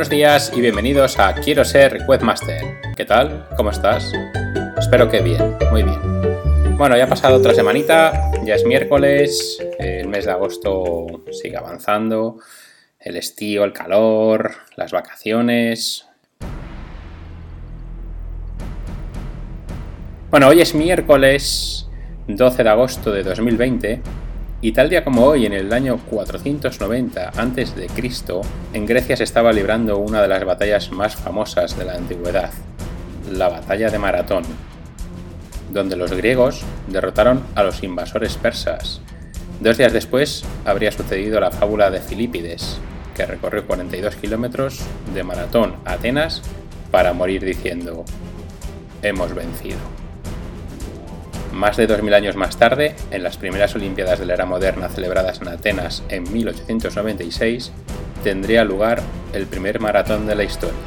Buenos días y bienvenidos a Quiero ser webmaster. ¿Qué tal? ¿Cómo estás? Espero que bien, muy bien. Bueno, ya ha pasado otra semanita, ya es miércoles, el mes de agosto sigue avanzando, el estío, el calor, las vacaciones. Bueno, hoy es miércoles 12 de agosto de 2020 y tal día como hoy, en el año 490 a.C., en Grecia se estaba librando una de las batallas más famosas de la antigüedad, la batalla de Maratón, donde los griegos derrotaron a los invasores persas. Dos días después habría sucedido la fábula de Filipides, que recorrió 42 kilómetros de Maratón a Atenas para morir diciendo, hemos vencido. Más de 2.000 años más tarde, en las primeras Olimpiadas de la era moderna celebradas en Atenas en 1896, tendría lugar el primer maratón de la historia.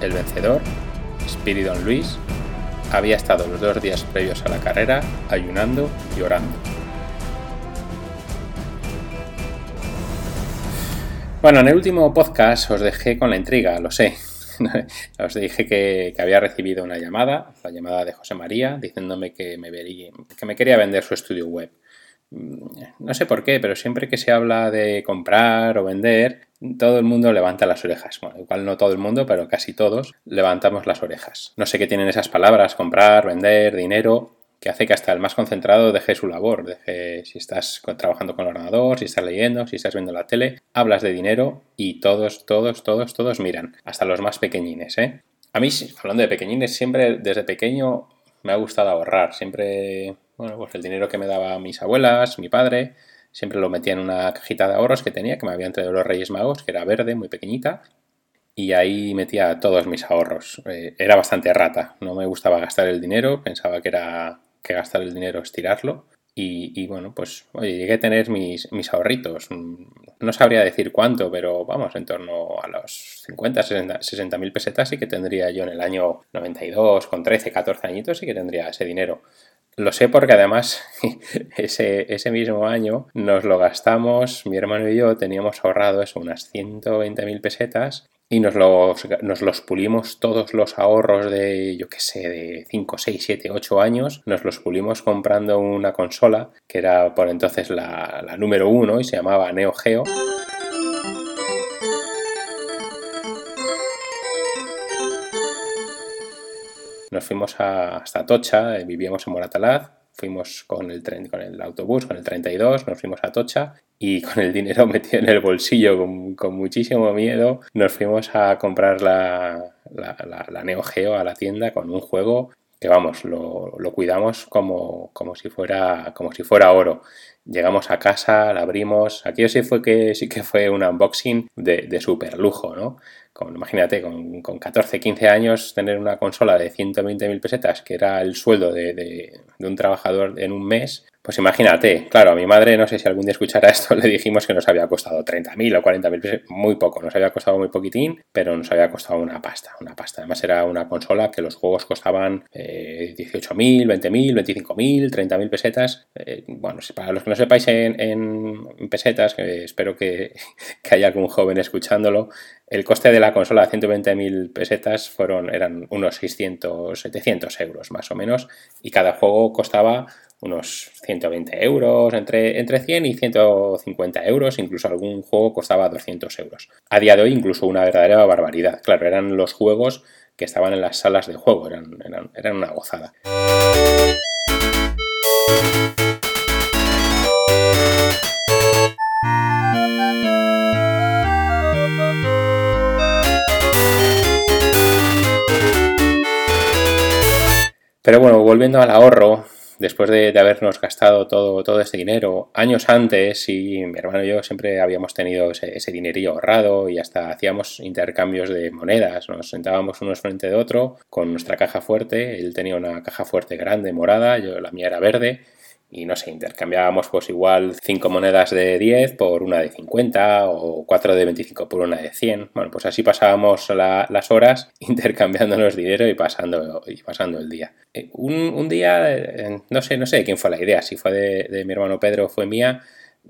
El vencedor, Spiridon Luis, había estado los dos días previos a la carrera ayunando y orando. Bueno, en el último podcast os dejé con la intriga, lo sé, Os dije que, había recibido una llamada, la llamada de José María, diciéndome que me, que me quería vender su estudio web. Mm, no sé por qué, pero siempre que se habla de comprar o vender, todo el mundo levanta las orejas. Bueno, igual no todo el mundo, pero casi todos levantamos las orejas. No sé qué tienen esas palabras, comprar, vender, dinero, que hace que hasta el más concentrado deje su labor, deje si estás trabajando con el ordenador, si estás leyendo, si estás viendo la tele, hablas de dinero y todos, todos, todos, todos miran, hasta los más pequeñines, ¿eh? A mí, hablando de pequeñines, siempre desde pequeño me ha gustado ahorrar, siempre, bueno, pues el dinero que me daba mis abuelas, mi padre, siempre lo metía en una cajita de ahorros que tenía, que me habían traído los Reyes Magos, que era verde, muy pequeñita, y ahí metía todos mis ahorros. Eh, era bastante rata, no me gustaba gastar el dinero, pensaba que era que gastar el dinero es tirarlo. Y, bueno, pues oye, llegué a tener mis, mis ahorritos. No sabría decir cuánto, pero vamos, en torno a los 50, 60 mil pesetas sí que tendría yo en el año 92, con 13, 14 añitos, sí que tendría ese dinero. Lo sé porque además ese, ese, mismo año nos lo gastamos, mi hermano y yo teníamos ahorrado eso, unas 120 mil pesetas y nos los, nos los pulimos todos los ahorros de, yo qué sé, de 5, 6, 7, 8 años, nos los pulimos comprando una consola que era por entonces la, la número uno y se llamaba Neo Geo. Nos fuimos a, hasta Tocha, vivíamos en Moratalaz, fuimos con el, tren, con el autobús, con el 32, nos fuimos a Tocha y con el dinero metido en el bolsillo con, muchísimo miedo nos fuimos a comprar la, la, Neo Geo a la tienda con un juego que vamos, lo, cuidamos como, como, si fuera, como si fuera oro. Llegamos a casa, la abrimos. Aquello sí fue que sí que fue un unboxing de, de super lujo, ¿no? imagínate, con, con, 14, 15 años, tener una consola de 120.000 pesetas, que era el sueldo de, de, un trabajador en un mes, pues imagínate, claro, a mi madre, no sé si algún día escuchara esto, le dijimos que nos había costado 30.000 o 40.000 pesos, muy poco, nos había costado muy poquitín, pero nos había costado una pasta, una pasta. Además era una consola que los juegos costaban eh, 18.000, 20.000, 25.000, 30.000 pesetas. Eh, bueno, para los que no sepáis en, pesetas, que espero que, que, haya algún joven escuchándolo, el coste de la consola de 120.000 pesetas fueron, eran unos 600, 700 euros más o menos, y cada juego costaba unos 120 euros, entre, entre 100 y 150 euros, incluso algún juego costaba 200 euros. A día de hoy incluso una verdadera barbaridad. Claro, eran los juegos que estaban en las salas de juego, eran, eran, eran una gozada. Pero bueno, volviendo al ahorro, después de, habernos gastado todo, todo este dinero años antes y mi hermano y yo siempre habíamos tenido ese, ese, dinerillo ahorrado y hasta hacíamos intercambios de monedas, nos sentábamos unos frente de otro con nuestra caja fuerte, él tenía una caja fuerte grande morada, yo la mía era verde y no sé, intercambiábamos pues igual 5 monedas de 10 por una de 50 o 4 de 25 por una de 100. Bueno, pues así pasábamos las horas intercambiándonos dinero y pasando, y pasando el día. Eh, un, un, día, eh, no sé, no sé quién fue la idea, si fue de, de mi hermano Pedro o fue mía,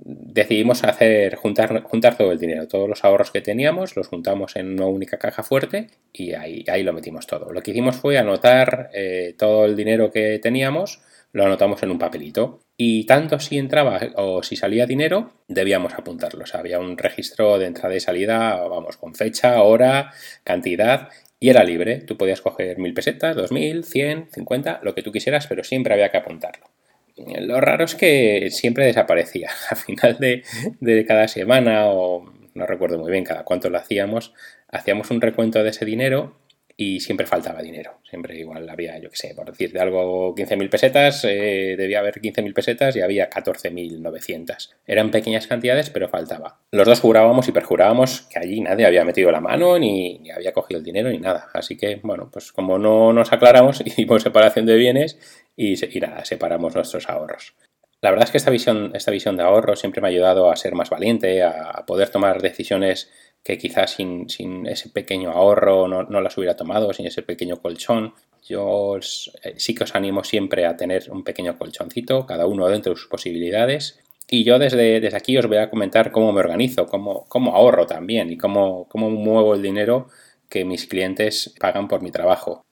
decidimos hacer juntar, juntar todo el dinero, todos los ahorros que teníamos, los juntamos en una única caja fuerte y ahí, ahí lo metimos todo. Lo que hicimos fue anotar eh, todo el dinero que teníamos, lo anotamos en un papelito y tanto si entraba o si salía dinero, debíamos apuntarlo. había un registro de entrada y salida, vamos, con fecha, hora, cantidad y era libre. Tú podías coger mil pesetas, dos mil, cien, cincuenta, lo que tú quisieras, pero siempre había que apuntarlo. Lo raro es que siempre desaparecía. Al final de, cada semana, o no recuerdo muy bien cada cuánto lo hacíamos, hacíamos un recuento de ese dinero y siempre faltaba dinero. Siempre igual había, yo qué sé, por decir de algo 15.000 pesetas, eh, debía haber 15.000 pesetas y había 14.900. Eran pequeñas cantidades, pero faltaba. Los dos jurábamos y perjurábamos que allí nadie había metido la mano ni, había cogido el dinero ni nada. Así que, bueno, pues como no nos aclaramos, hicimos separación de bienes y, nada, separamos nuestros ahorros. La verdad es que esta visión, esta visión de ahorro siempre me ha ayudado a ser más valiente, a poder tomar decisiones que quizás sin, ese pequeño ahorro no, no, las hubiera tomado, sin ese pequeño colchón. Yo eh, sí que os animo siempre a tener un pequeño colchoncito, cada uno dentro de sus posibilidades. Y yo desde, desde aquí os voy a comentar cómo me organizo, cómo, cómo ahorro también y cómo, cómo muevo el dinero que mis clientes pagan por mi trabajo.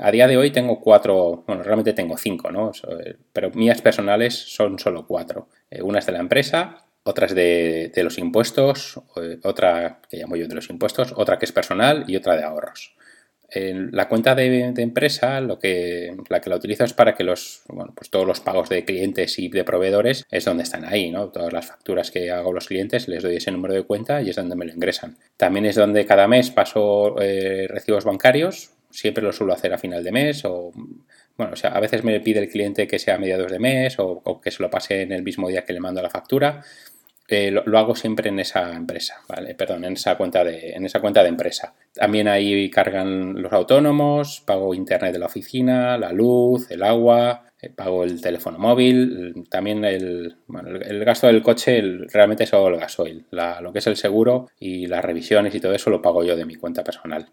a día de hoy tengo cuatro, bueno, realmente tengo cinco, ¿no? Pero mías personales son solo cuatro. Eh, una es de la empresa, otra es de, los impuestos, eh, otra que llamo yo de los impuestos, otra que es personal y otra de ahorros. la cuenta de, empresa, lo que, la que la utilizo es para que los, bueno, pues todos los pagos de clientes y de proveedores es donde están ahí, ¿no? Todas las facturas que hago los clientes les doy ese número de cuenta y es donde me lo ingresan. También es donde cada mes paso eh, recibos bancarios, siempre lo suelo hacer a final de mes o bueno, o sea, a veces me pide el cliente que sea a mediados de mes o, que se lo pase en el mismo día que le mando la factura. Eh, lo, hago siempre en esa empresa, ¿vale? Perdón, en esa cuenta de, en esa cuenta de empresa. También ahí cargan los autónomos, pago internet de la oficina, la luz, el agua, eh, pago el teléfono móvil, también el, el, gasto del coche realmente es solo el gasoil, lo que es el seguro y las revisiones y todo eso lo pago yo de mi cuenta personal.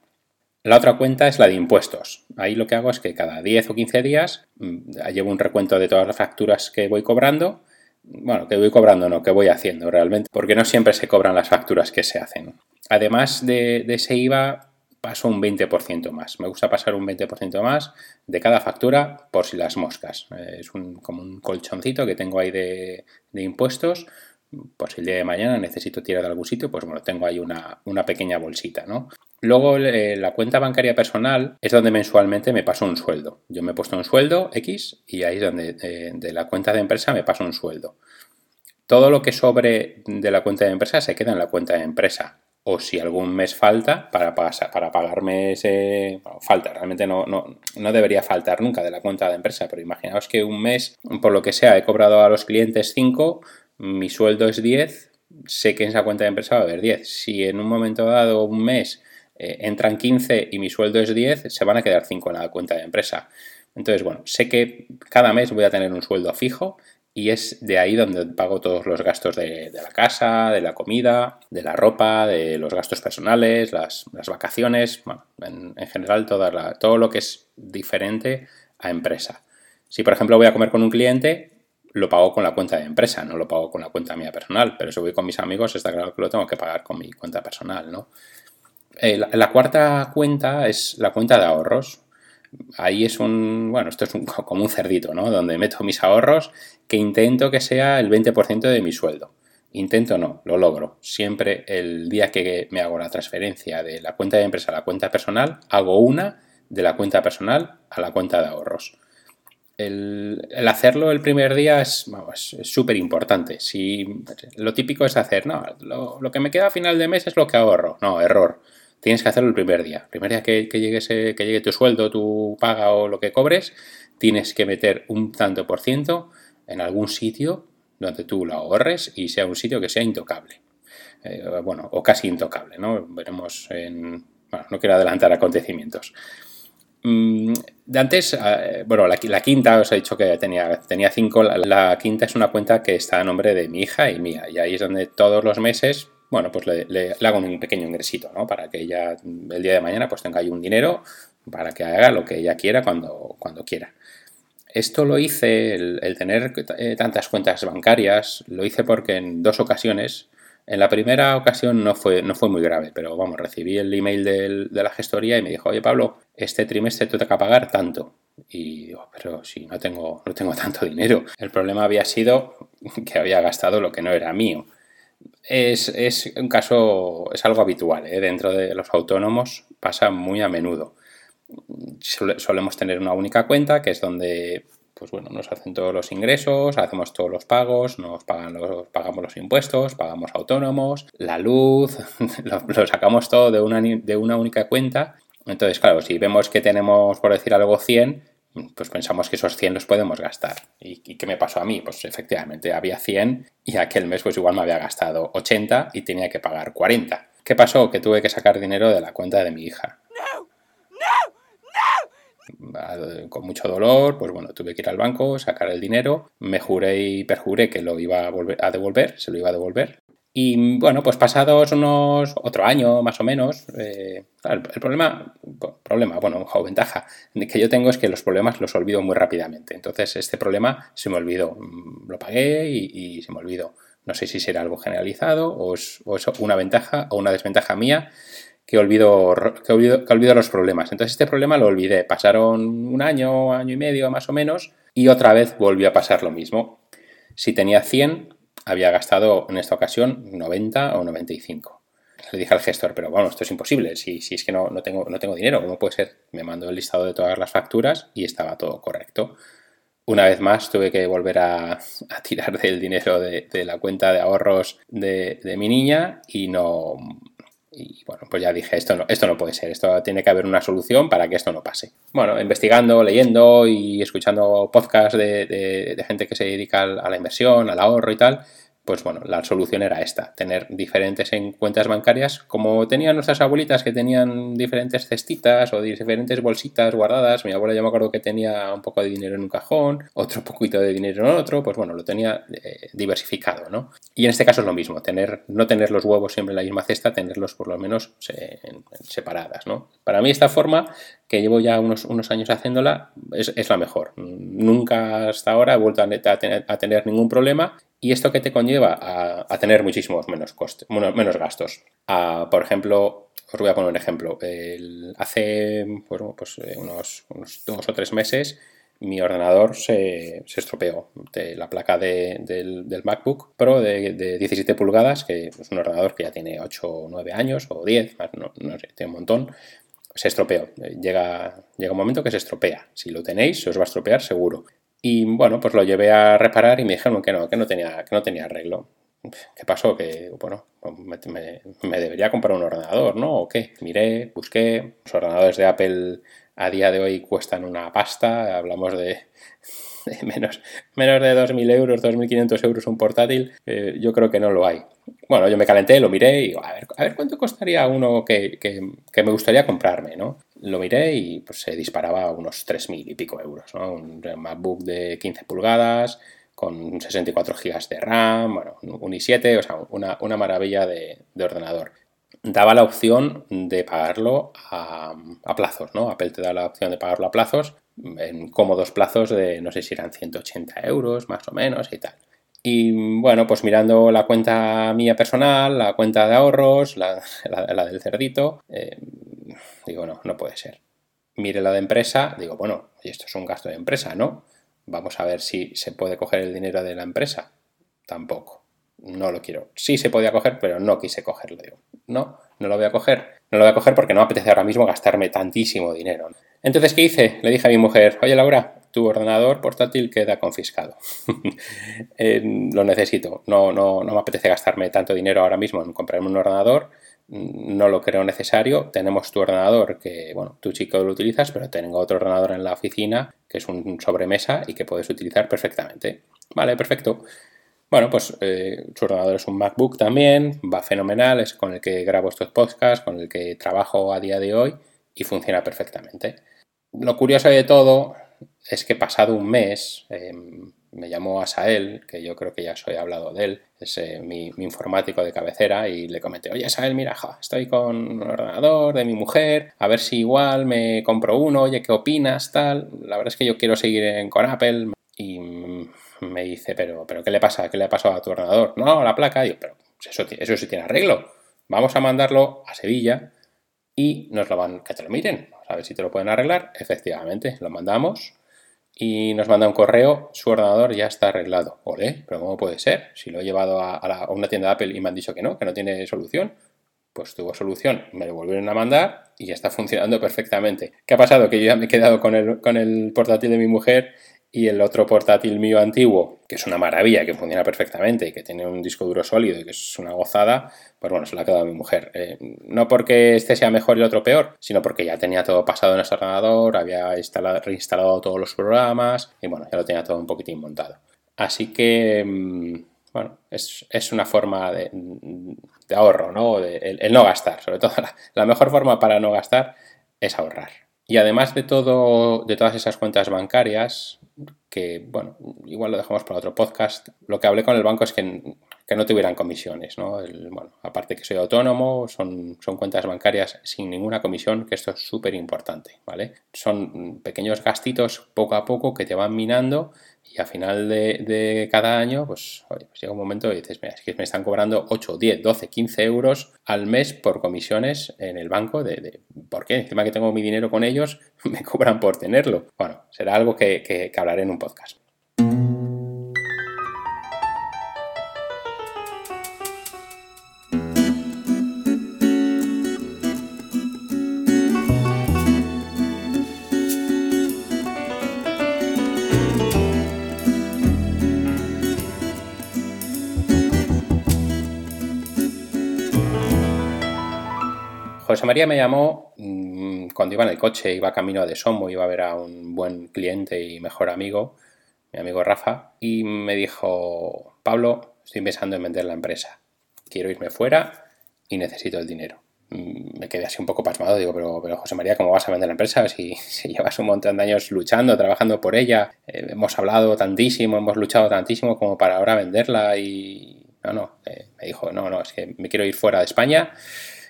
La otra cuenta es la de impuestos. Ahí lo que hago es que cada 10 o 15 días mm, llevo un recuento de todas las facturas que voy cobrando bueno, que voy cobrando, no, que voy haciendo realmente, porque no siempre se cobran las facturas que se hacen. Además de, ese IVA, paso un 20% más. Me gusta pasar un 20% más de cada factura por si las moscas. Eh, es como un colchoncito que tengo ahí de, de impuestos por si el día de mañana necesito tirar de algún sitio, pues bueno, tengo ahí una, pequeña bolsita, ¿no? Luego eh, la cuenta bancaria personal es donde mensualmente me paso un sueldo. Yo me he puesto un sueldo X y ahí es donde eh, de la cuenta de empresa me paso un sueldo. Todo lo que sobre de la cuenta de empresa se queda en la cuenta de empresa. O si algún mes falta para, para pagarme ese... falta, realmente no, no, no debería faltar nunca de la cuenta de empresa, pero imaginaos que un mes, por lo que sea, he cobrado a los clientes 5, mi sueldo es 10, sé que en esa cuenta de empresa va a haber 10. Si en un momento dado, un mes, eh, entran 15 y mi sueldo es 10, se van a quedar 5 en la cuenta de empresa. Entonces, bueno, sé que cada mes voy a tener un sueldo fijo y es de ahí donde pago todos los gastos de, la casa, de la comida, de la ropa, de los gastos personales, las, vacaciones, bueno, en, general todo lo que es diferente a empresa. Si, por ejemplo, voy a comer con un cliente, lo pago con la cuenta de empresa, no lo pago con la cuenta mía personal, pero si voy con mis amigos está claro que lo tengo que pagar con mi cuenta personal, ¿no? Eh, la, cuarta cuenta es la cuenta de ahorros. Ahí es un, bueno, esto es como un cerdito, ¿no? Donde meto mis ahorros que intento que sea el 20% de mi sueldo. Intento no, lo logro. Siempre el día que me hago la transferencia de la cuenta de empresa a la cuenta personal, hago una de la cuenta personal a la cuenta de ahorros el, hacerlo el primer día es súper importante. Si, lo típico es hacer, no, lo, que me queda a final de mes es lo que ahorro. No, error. Tienes que hacerlo el primer día. El primer día que, llegue, tu sueldo, tu paga o lo que cobres, tienes que meter un tanto por ciento en algún sitio donde tú lo ahorres y sea un sitio que sea intocable. Eh, bueno, o casi intocable, ¿no? Veremos en... Bueno, no quiero adelantar acontecimientos. Mm, de antes, eh, bueno, la, quinta, os he dicho que tenía, tenía cinco, la, quinta es una cuenta que está a nombre de mi hija y mía, y ahí es donde todos los meses, bueno, pues le, hago un pequeño ingresito, ¿no? Para que ella el día de mañana pues tenga ahí un dinero para que haga lo que ella quiera cuando, cuando quiera. Esto lo hice, el, tener eh, tantas cuentas bancarias, lo hice porque en dos ocasiones, en la primera ocasión no fue, no fue muy grave, pero vamos, recibí el email de la gestoría y me dijo, oye Pablo, este trimestre te toca pagar tanto. Y digo, pero si no tengo, no tengo tanto dinero. El problema había sido que había gastado lo que no era mío. Es, es un caso, es algo habitual, ¿eh? dentro de los autónomos pasa muy a menudo solemos tener una única cuenta, que es donde pues bueno, nos hacen todos los ingresos, hacemos todos los pagos, nos pagan los, pagamos los impuestos, pagamos autónomos, la luz, lo, sacamos todo de una, de una única cuenta. Entonces, claro, si vemos que tenemos, por decir algo, 100, pues pensamos que esos 100 los podemos gastar. ¿Y, ¿Y, qué me pasó a mí? Pues efectivamente había 100 y aquel mes pues igual me había gastado 80 y tenía que pagar 40. ¿Qué pasó? Que tuve que sacar dinero de la cuenta de mi hija con mucho dolor, pues bueno, tuve que ir al banco, sacar el dinero, me juré y perjuré que lo iba a, a devolver, se lo iba a devolver. Y bueno, pues pasados unos otro año más o menos, eh, el, problema, problema, bueno, o ventaja que yo tengo es que los problemas los olvido muy rápidamente. Entonces este problema se me olvidó, mm, lo pagué y, se me olvidó. No sé si será algo generalizado o es, una ventaja o una desventaja mía que olvido, que olvido, los problemas. Entonces este problema lo olvidé. Pasaron un año, año y medio más o menos, y otra vez volvió a pasar lo mismo. Si tenía 100, había gastado en esta ocasión 90 o 95. Le dije al gestor, pero bueno, esto es imposible. Si, si es que no, no, tengo, no tengo dinero, ¿cómo puede ser? Me mandó el listado de todas las facturas y estaba todo correcto. Una vez más tuve que volver a, tirar del dinero de, la cuenta de ahorros de, de mi niña y no, y bueno, pues ya dije, esto no, esto no puede ser, esto tiene que haber una solución para que esto no pase. Bueno, investigando, leyendo y escuchando podcasts de, de gente que se dedica a la inversión, al ahorro y tal, pues bueno, la solución era esta, tener diferentes en cuentas bancarias, como tenían nuestras abuelitas que tenían diferentes cestitas o diferentes bolsitas guardadas. Mi abuela ya me acuerdo que tenía un poco de dinero en un cajón, otro poquito de dinero en otro, pues bueno, lo tenía eh, diversificado, ¿no? Y en este caso es lo mismo, tener, no tener los huevos siempre en la misma cesta, tenerlos por lo menos separadas, ¿no? Para mí esta forma, que llevo ya unos, unos años haciéndola, es, la mejor. Nunca hasta ahora he vuelto a tener ningún problema y esto que te conlleva a, tener muchísimos menos, costes, menos gastos. por ejemplo, os voy a poner un ejemplo. hace pues, eh, unos, dos o tres meses mi ordenador se, estropeó. De la placa del, MacBook Pro de, 17 pulgadas, que es un ordenador que ya tiene 8 o 9 años o 10, no, no sé, tiene un montón, se estropeó. Llega, llega un momento que se estropea. Si lo tenéis, se os va a estropear seguro. Y bueno, pues lo llevé a reparar y me dijeron que no, que no tenía, que no tenía arreglo. ¿Qué pasó? Que, bueno, me, debería comprar un ordenador, ¿no? ¿O qué? Miré, busqué. Los ordenadores de Apple a día de hoy cuestan una pasta. Hablamos de, menos, menos de 2.000 euros, 2.500 euros un portátil. Eh, yo creo que no lo hay. Bueno, yo me calenté, lo miré y digo, a ver, a ver cuánto costaría uno que, que me gustaría comprarme, ¿no? lo miré y pues, se disparaba a unos 3.000 y pico euros. ¿no? Un MacBook de 15 pulgadas con 64 GB de RAM, bueno, un i7, o sea, una, maravilla de, ordenador. Daba la opción de pagarlo a, plazos, ¿no? Apple te da la opción de pagarlo a plazos, en cómodos plazos de, no sé si eran 180 euros más o menos y tal. Y bueno, pues mirando la cuenta mía personal, la cuenta de ahorros, la, del cerdito, eh, digo, no, no puede ser. Mire la de empresa, digo, bueno, esto es un gasto de empresa, ¿no? Vamos a ver si se puede coger el dinero de la empresa. Tampoco. No lo quiero. Sí se podía coger, pero no quise cogerlo. Digo, no, no lo voy a coger. No lo voy a coger porque no apetece ahora mismo gastarme tantísimo dinero. Entonces, ¿qué hice? Le dije a mi mujer, oye Laura, tu ordenador portátil queda confiscado. Eh, lo necesito. No, no, no me apetece gastarme tanto dinero ahora mismo en comprarme un ordenador no lo creo necesario. Tenemos tu ordenador que, bueno, tu chico lo utilizas, pero tengo otro ordenador en la oficina que es un sobremesa y que puedes utilizar perfectamente. Vale, perfecto. Bueno, pues eh, su ordenador es un MacBook también, va fenomenal, es con el que grabo estos podcasts, con el que trabajo a día de hoy y funciona perfectamente. Lo curioso de todo es que pasado un mes, em, me llamó Asael, que yo creo que ya os he hablado de él, es eh, mi, informático de cabecera, y le comenté, oye Asael, mira, estoy con un ordenador de mi mujer, a ver si igual me compro uno, oye, ¿qué opinas? Tal, la verdad es que yo quiero seguir con Apple, y me dice, pero, pero ¿qué le pasa? ¿Qué le ha pasado a tu ordenador? No, la placa, yo, pero eso, eso sí tiene arreglo, vamos a mandarlo a Sevilla y nos lo van, que te lo miren, a ver si te lo pueden arreglar, efectivamente, lo mandamos, y nos manda un correo, su ordenador ya está arreglado. Ole, pero ¿cómo puede ser? Si lo he llevado a, una tienda de Apple y me han dicho que no, que no tiene solución. Pues tuvo solución, me lo volvieron a mandar y ya está funcionando perfectamente. ¿Qué ha pasado? Que yo ya me he quedado con el, con el portátil de mi mujer y el otro portátil mío antiguo, que es una maravilla, que funciona perfectamente y que tiene un disco duro sólido y que es una gozada, pues bueno, se lo ha quedado a mi mujer. Eh, no porque este sea mejor y el otro peor, sino porque ya tenía todo pasado en ese ordenador, había instalado, reinstalado todos los programas y bueno, ya lo tenía todo un poquitín montado. Así que, mm, bueno, es, una forma de, ahorro, ¿no? el, no gastar, sobre todo la mejor forma para no gastar es ahorrar. Y además de todo, de todas esas cuentas bancarias, que bueno, igual lo dejamos para otro podcast, lo que hablé con el banco es que, que no tuvieran comisiones, ¿no? bueno, aparte que soy autónomo, son, son cuentas bancarias sin ninguna comisión, que esto es súper importante, ¿vale? Son pequeños gastitos poco a poco que te van minando y a final de, cada año, pues, pues, llega un momento y dices, mira, es que me están cobrando 8, 10, 12, 15 euros al mes por comisiones en el banco. De, ¿Por qué? Encima que tengo mi dinero con ellos, me cobran por tenerlo. Bueno, será algo que, que hablaré en un podcast. José María me llamó mm, cuando iba en el coche, iba camino de Somo, iba a ver a un buen cliente y mejor amigo, mi amigo Rafa, y me dijo, Pablo, estoy pensando en vender la empresa. Quiero irme fuera y necesito el dinero. Mm, me quedé así un poco pasmado, digo, pero, José María, ¿cómo vas a vender la empresa? Si, llevas un montón de años luchando, trabajando por ella, eh, hemos hablado tantísimo, hemos luchado tantísimo como para ahora venderla y... No, no, eh, me dijo, no, no, es que me quiero ir fuera de España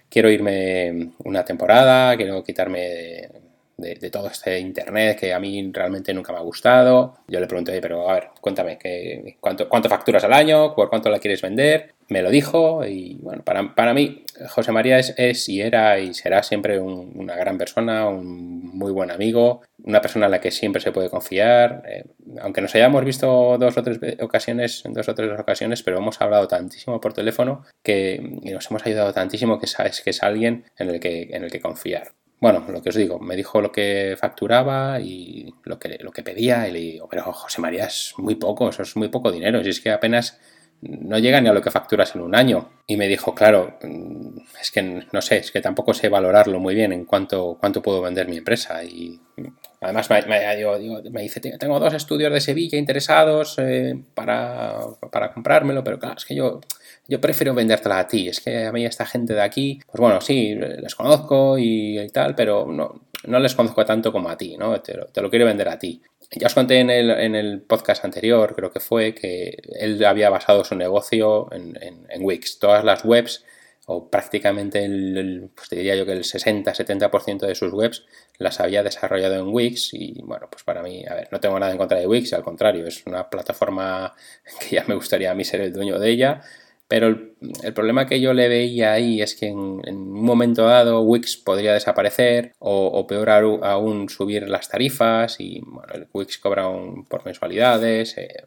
quiero irme una temporada, quiero quitarme de, todo este internet que a mí realmente nunca me ha gustado. Yo le pregunté, pero a ver, cuéntame, cuánto, ¿cuánto facturas al año? ¿Por cuánto la quieres vender? Me lo dijo y bueno, para, para mí José María es, es, y era y será siempre una gran persona, un muy buen amigo, una persona en la que siempre se puede confiar. Eh, aunque nos hayamos visto dos o tres ocasiones, dos o tres ocasiones, pero hemos hablado tantísimo por teléfono que y nos hemos ayudado tantísimo que sabes que es alguien en el que, en el que confiar bueno, lo que os digo, me dijo lo que facturaba y lo que, lo que pedía y le digo, pero José María es muy poco, eso es muy poco dinero, si es que apenas no llega ni a lo que facturas en un año. Y me dijo, claro, mm, es que no sé, es que tampoco sé valorarlo muy bien en cuánto, cuánto puedo vender mi empresa. Y además me, dice, tengo dos estudios de Sevilla interesados eh, para, para comprármelo, pero claro, es que yo yo prefiero vendértela a ti. Es que a mí esta gente de aquí, pues bueno, sí, les conozco y, tal, pero no, no, les conozco tanto como a ti, ¿no? Te lo, quiero vender a ti. Ya os conté en el, en el, podcast anterior, creo que fue, que él había basado su negocio en, en, Wix. Todas las webs, o prácticamente el, pues diría yo que el 60-70% de sus webs las había desarrollado en Wix y bueno, pues para mí, a ver, no tengo nada en contra de Wix, al contrario, es una plataforma que ya me gustaría a mí ser el dueño de ella pero el, problema que yo le veía ahí es que en, un momento dado Wix podría desaparecer o, peor aún subir las tarifas y bueno, el Wix cobra por mensualidades, eh,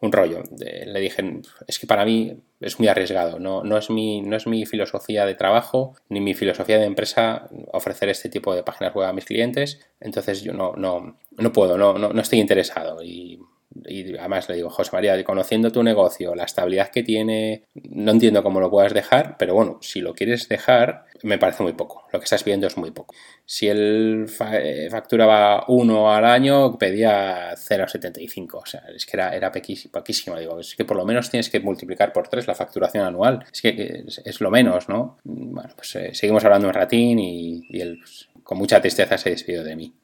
un rollo. le dije, es que para mí es muy arriesgado, no, no, es mi, no es mi filosofía de trabajo ni mi filosofía de empresa ofrecer este tipo de páginas web a mis clientes, entonces yo no, no, no puedo, no, no, no estoy interesado y y además le digo, José María, conociendo tu negocio, la estabilidad que tiene, no entiendo cómo lo puedas dejar, pero bueno, si lo quieres dejar, me parece muy poco. Lo que estás pidiendo es muy poco. Si él eh, facturaba uno al año, pedía 0,75. O sea, es que era, era poquísimo. Digo, es que por lo menos tienes que multiplicar por tres la facturación anual. Es que es, lo menos, ¿no? Bueno, pues eh, seguimos hablando un ratín y, él pues, con mucha tristeza se despidió de mí.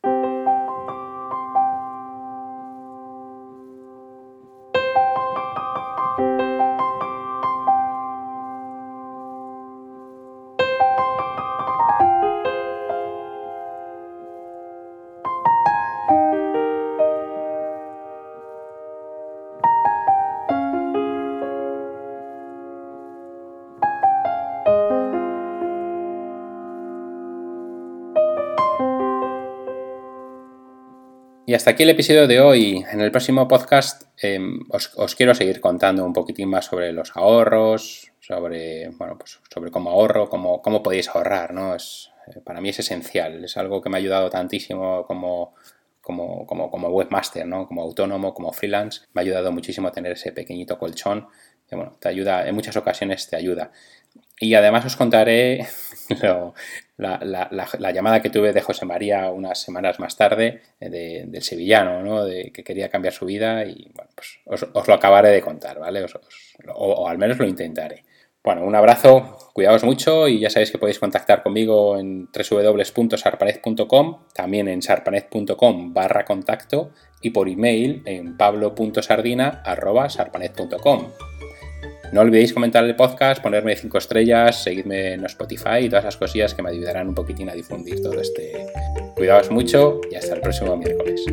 Y hasta aquí el episodio de hoy. En el próximo podcast em, os, quiero seguir contando un poquitín más sobre los ahorros, sobre, bueno, pues sobre cómo ahorro, cómo, cómo podéis ahorrar, ¿no? Es, eh, para mí es esencial, es algo que me ha ayudado tantísimo como, como, como, como webmaster, ¿no? Como autónomo, como freelance. Me ha ayudado muchísimo a tener ese pequeñito colchón que, bueno, te ayuda, en muchas ocasiones te ayuda. Y además os contaré la, llamada que tuve de José María unas semanas más tarde eh, del sevillano, ¿no? de que quería cambiar su vida y bueno, pues os, lo acabaré de contar, ¿vale? o, al menos lo intentaré. Bueno, un abrazo, cuidaos mucho y ya sabéis que podéis contactar conmigo en www.sarpanet.com, también en sarpanet.com barra contacto y por email en pablo.sardina.sarpanet.com. No olvidéis comentar el podcast, ponerme 5 estrellas, seguidme en Spotify y todas esas cosillas que me ayudarán un poquitín a difundir todo este. Cuidaos mucho y hasta el próximo miércoles.